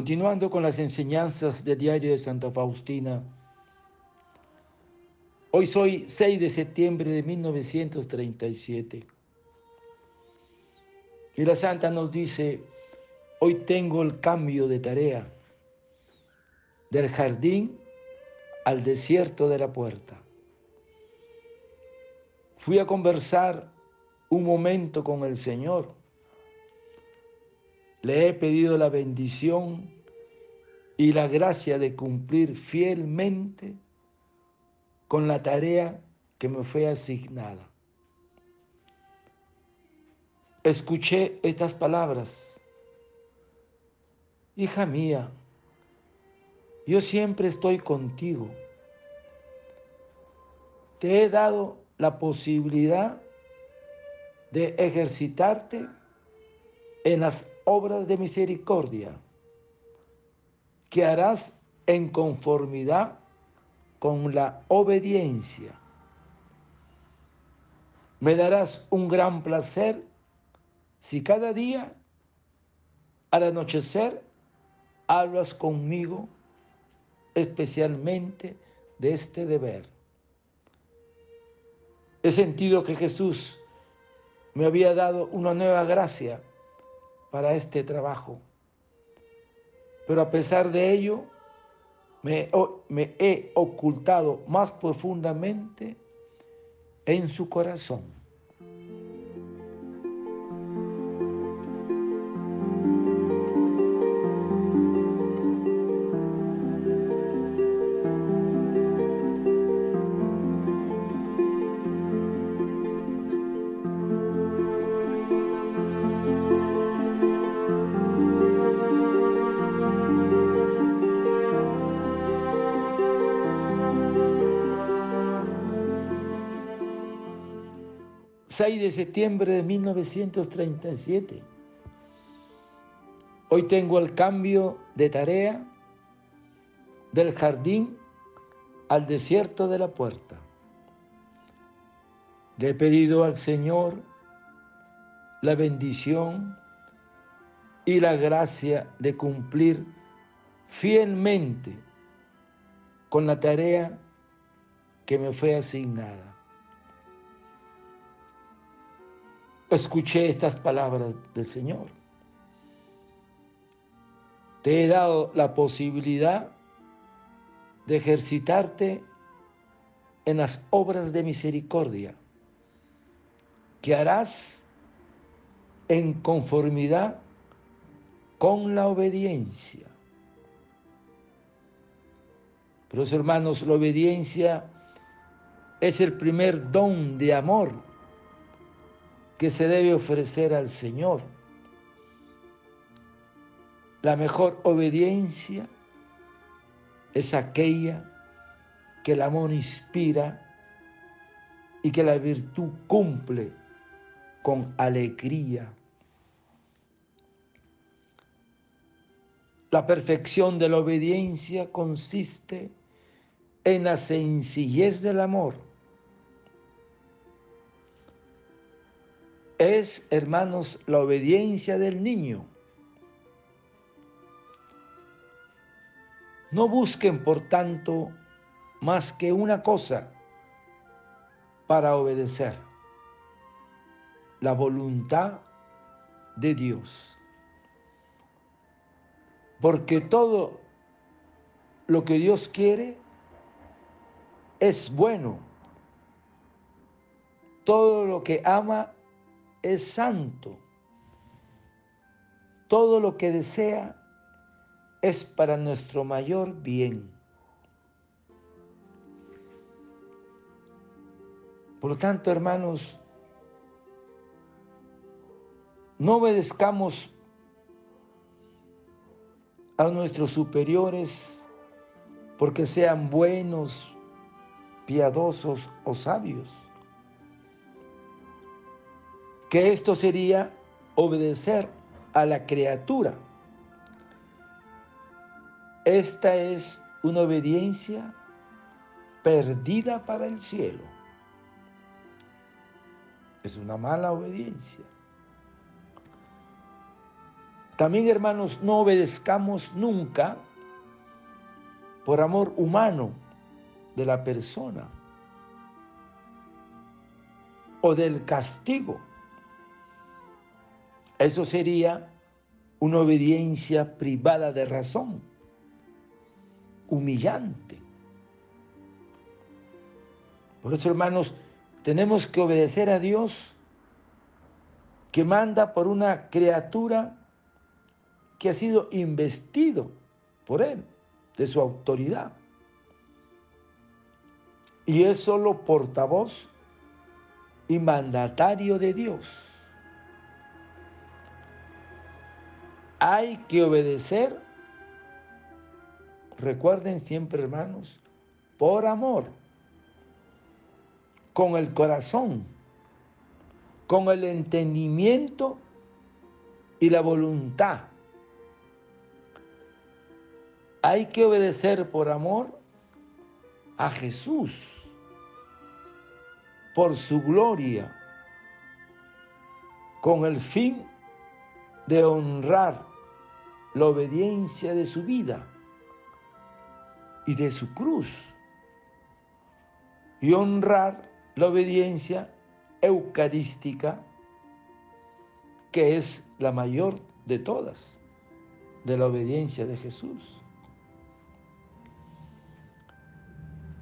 Continuando con las enseñanzas del diario de Santa Faustina, hoy soy 6 de septiembre de 1937 y la Santa nos dice, hoy tengo el cambio de tarea del jardín al desierto de la puerta. Fui a conversar un momento con el Señor le he pedido la bendición y la gracia de cumplir fielmente con la tarea que me fue asignada. Escuché estas palabras. Hija mía, yo siempre estoy contigo. Te he dado la posibilidad de ejercitarte en las obras de misericordia que harás en conformidad con la obediencia. Me darás un gran placer si cada día al anochecer hablas conmigo especialmente de este deber. He sentido que Jesús me había dado una nueva gracia para este trabajo. Pero a pesar de ello, me, he ocultado más profundamente en su corazón. 6 de septiembre de 1937. Hoy tengo el cambio de tarea del jardín al desierto de la puerta. Le he pedido al Señor la bendición y la gracia de cumplir fielmente con la tarea que me fue asignada. Escuché estas palabras del Señor. Te he dado la posibilidad de ejercitarte en las obras de misericordia que harás en conformidad con la obediencia. Pero hermanos, la obediencia es el primer don de amor que se debe ofrecer al Señor. La mejor obediencia es aquella que el amor inspira y que la virtud cumple con alegría. La perfección de la obediencia consiste en la sencillez del amor es, hermanos, la obediencia del niño. No busquen, por tanto, más que una cosa para obedecer, la voluntad de Dios. Porque todo lo que Dios quiere es bueno. Todo lo que ama es santo. Todo lo que desea es para nuestro mayor bien. Por lo tanto, hermanos, no obedezcamos a nuestros superiores porque sean buenos, piadosos o sabios que esto sería obedecer a la criatura. Esta es una obediencia perdida para el cielo. Es una mala obediencia. También, hermanos, no obedezcamos nunca por amor humano de la persona o del castigo. Eso sería una obediencia privada de razón, humillante. Por eso, hermanos, tenemos que obedecer a Dios que manda por una criatura que ha sido investido por Él, de su autoridad. Y es solo portavoz y mandatario de Dios. Hay que obedecer, recuerden siempre hermanos, por amor con el corazón, con el entendimiento y la voluntad. Hay que obedecer por amor a Jesús, por su gloria, con el fin de honrar la obediencia de su vida y de su cruz y honrar la obediencia eucarística, que es la mayor de todas, de la obediencia de Jesús.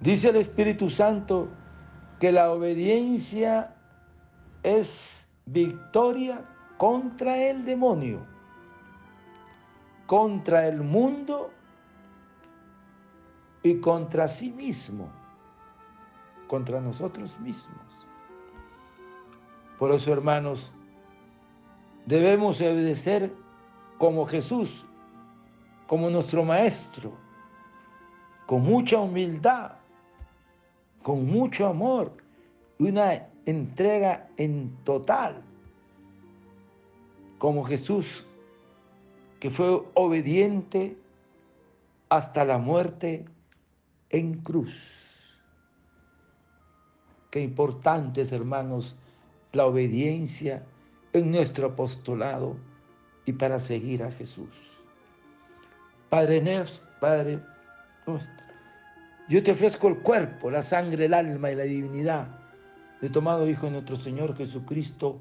Dice el Espíritu Santo que la obediencia es victoria contra el demonio, contra el mundo y contra sí mismo contra nosotros mismos. Por eso, hermanos, debemos obedecer como Jesús, como nuestro Maestro, con mucha humildad, con mucho amor una entrega en total, como Jesús, que fue obediente hasta la muerte en cruz. Qué importante es, hermanos, la obediencia en nuestro apostolado y para seguir a Jesús. Padre nuestro, Padre yo te ofrezco el cuerpo, la sangre, el alma y la divinidad de tomado Hijo de nuestro Señor Jesucristo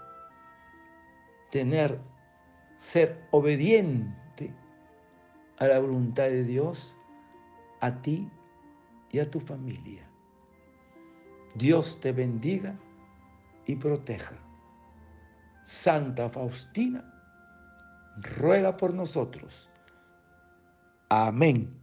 tener, ser obediente a la voluntad de Dios, a ti y a tu familia. Dios te bendiga y proteja. Santa Faustina, ruega por nosotros. Amén.